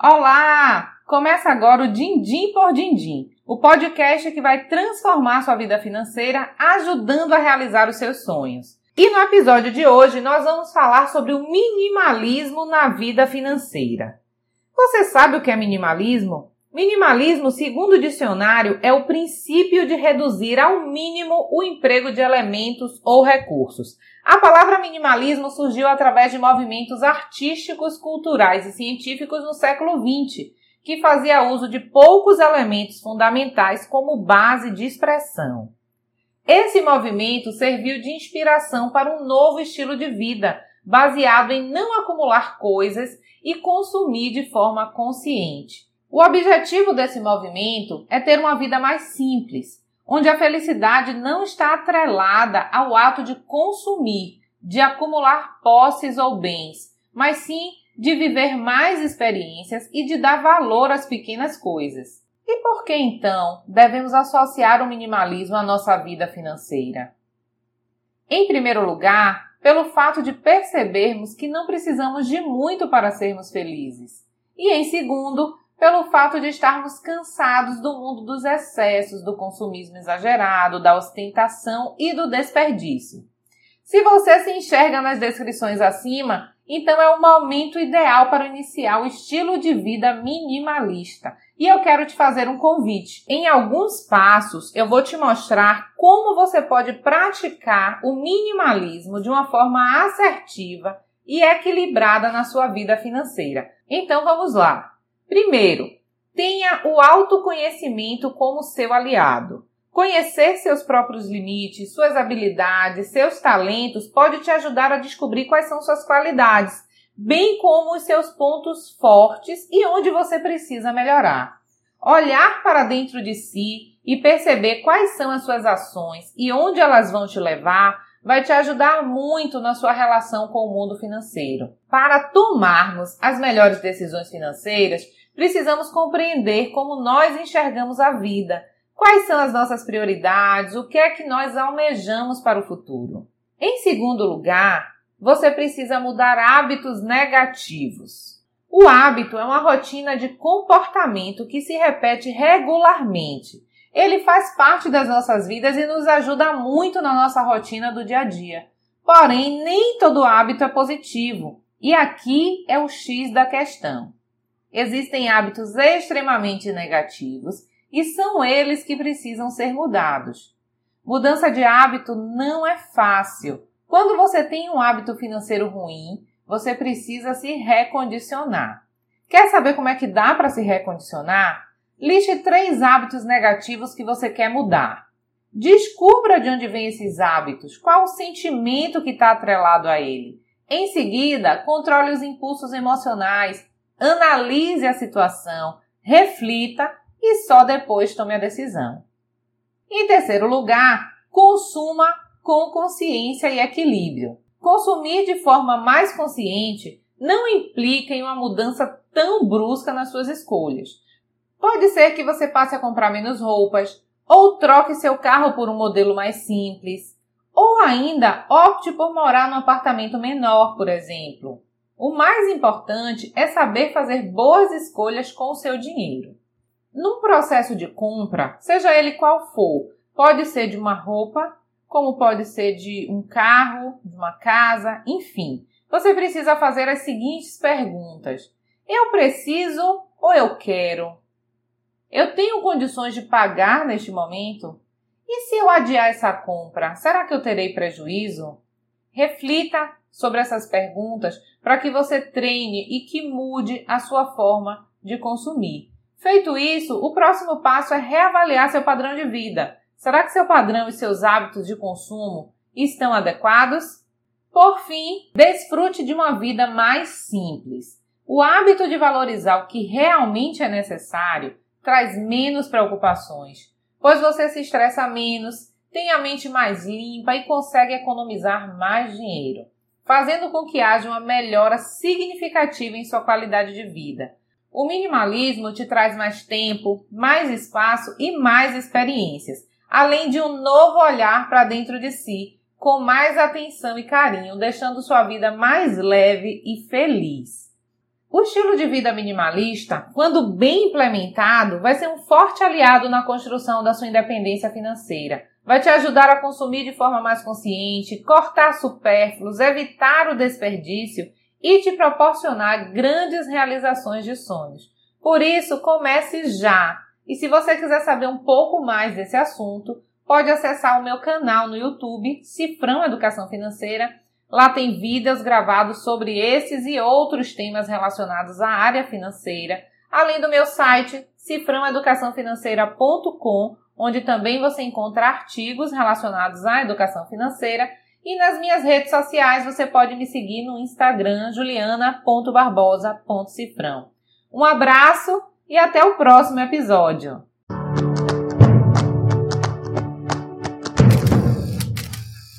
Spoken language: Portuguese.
Olá! Começa agora o Dindim por Dindim, o podcast que vai transformar sua vida financeira, ajudando a realizar os seus sonhos. E no episódio de hoje nós vamos falar sobre o minimalismo na vida financeira. Você sabe o que é minimalismo? Minimalismo, segundo o dicionário, é o princípio de reduzir ao mínimo o emprego de elementos ou recursos. A palavra minimalismo surgiu através de movimentos artísticos, culturais e científicos no século XX, que fazia uso de poucos elementos fundamentais como base de expressão. Esse movimento serviu de inspiração para um novo estilo de vida, baseado em não acumular coisas e consumir de forma consciente. O objetivo desse movimento é ter uma vida mais simples, onde a felicidade não está atrelada ao ato de consumir, de acumular posses ou bens, mas sim de viver mais experiências e de dar valor às pequenas coisas. E por que então devemos associar o minimalismo à nossa vida financeira? Em primeiro lugar, pelo fato de percebermos que não precisamos de muito para sermos felizes. E em segundo, pelo fato de estarmos cansados do mundo dos excessos, do consumismo exagerado, da ostentação e do desperdício. Se você se enxerga nas descrições acima, então é o momento ideal para iniciar o estilo de vida minimalista. E eu quero te fazer um convite. Em alguns passos, eu vou te mostrar como você pode praticar o minimalismo de uma forma assertiva e equilibrada na sua vida financeira. Então vamos lá. Primeiro, tenha o autoconhecimento como seu aliado. Conhecer seus próprios limites, suas habilidades, seus talentos pode te ajudar a descobrir quais são suas qualidades, bem como os seus pontos fortes e onde você precisa melhorar. Olhar para dentro de si e perceber quais são as suas ações e onde elas vão te levar vai te ajudar muito na sua relação com o mundo financeiro. Para tomarmos as melhores decisões financeiras, precisamos compreender como nós enxergamos a vida, quais são as nossas prioridades, o que é que nós almejamos para o futuro. Em segundo lugar, você precisa mudar hábitos negativos. O hábito é uma rotina de comportamento que se repete regularmente ele faz parte das nossas vidas e nos ajuda muito na nossa rotina do dia a dia. Porém, nem todo hábito é positivo. E aqui é o X da questão. Existem hábitos extremamente negativos e são eles que precisam ser mudados. Mudança de hábito não é fácil. Quando você tem um hábito financeiro ruim, você precisa se recondicionar. Quer saber como é que dá para se recondicionar? Liste três hábitos negativos que você quer mudar. Descubra de onde vêm esses hábitos, qual o sentimento que está atrelado a ele. Em seguida, controle os impulsos emocionais, analise a situação, reflita e só depois tome a decisão. Em terceiro lugar, consuma com consciência e equilíbrio. Consumir de forma mais consciente não implica em uma mudança tão brusca nas suas escolhas. Pode ser que você passe a comprar menos roupas, ou troque seu carro por um modelo mais simples, ou ainda opte por morar num apartamento menor, por exemplo. O mais importante é saber fazer boas escolhas com o seu dinheiro. Num processo de compra, seja ele qual for, pode ser de uma roupa, como pode ser de um carro, de uma casa, enfim. Você precisa fazer as seguintes perguntas: Eu preciso ou eu quero? Eu tenho condições de pagar neste momento? E se eu adiar essa compra, será que eu terei prejuízo? Reflita sobre essas perguntas para que você treine e que mude a sua forma de consumir. Feito isso, o próximo passo é reavaliar seu padrão de vida. Será que seu padrão e seus hábitos de consumo estão adequados? Por fim, desfrute de uma vida mais simples. O hábito de valorizar o que realmente é necessário traz menos preocupações, pois você se estressa menos, tem a mente mais limpa e consegue economizar mais dinheiro, fazendo com que haja uma melhora significativa em sua qualidade de vida. O minimalismo te traz mais tempo, mais espaço e mais experiências, além de um novo olhar para dentro de si, com mais atenção e carinho, deixando sua vida mais leve e feliz. O estilo de vida minimalista, quando bem implementado, vai ser um forte aliado na construção da sua independência financeira. Vai te ajudar a consumir de forma mais consciente, cortar supérfluos, evitar o desperdício e te proporcionar grandes realizações de sonhos. Por isso, comece já! E se você quiser saber um pouco mais desse assunto, pode acessar o meu canal no YouTube, Cifrão Educação Financeira Lá tem vídeos gravados sobre esses e outros temas relacionados à área financeira, além do meu site cifrãoeducaçãofinanceira.com, onde também você encontra artigos relacionados à educação financeira. E nas minhas redes sociais você pode me seguir no Instagram juliana.barbosa.cifrão. Um abraço e até o próximo episódio!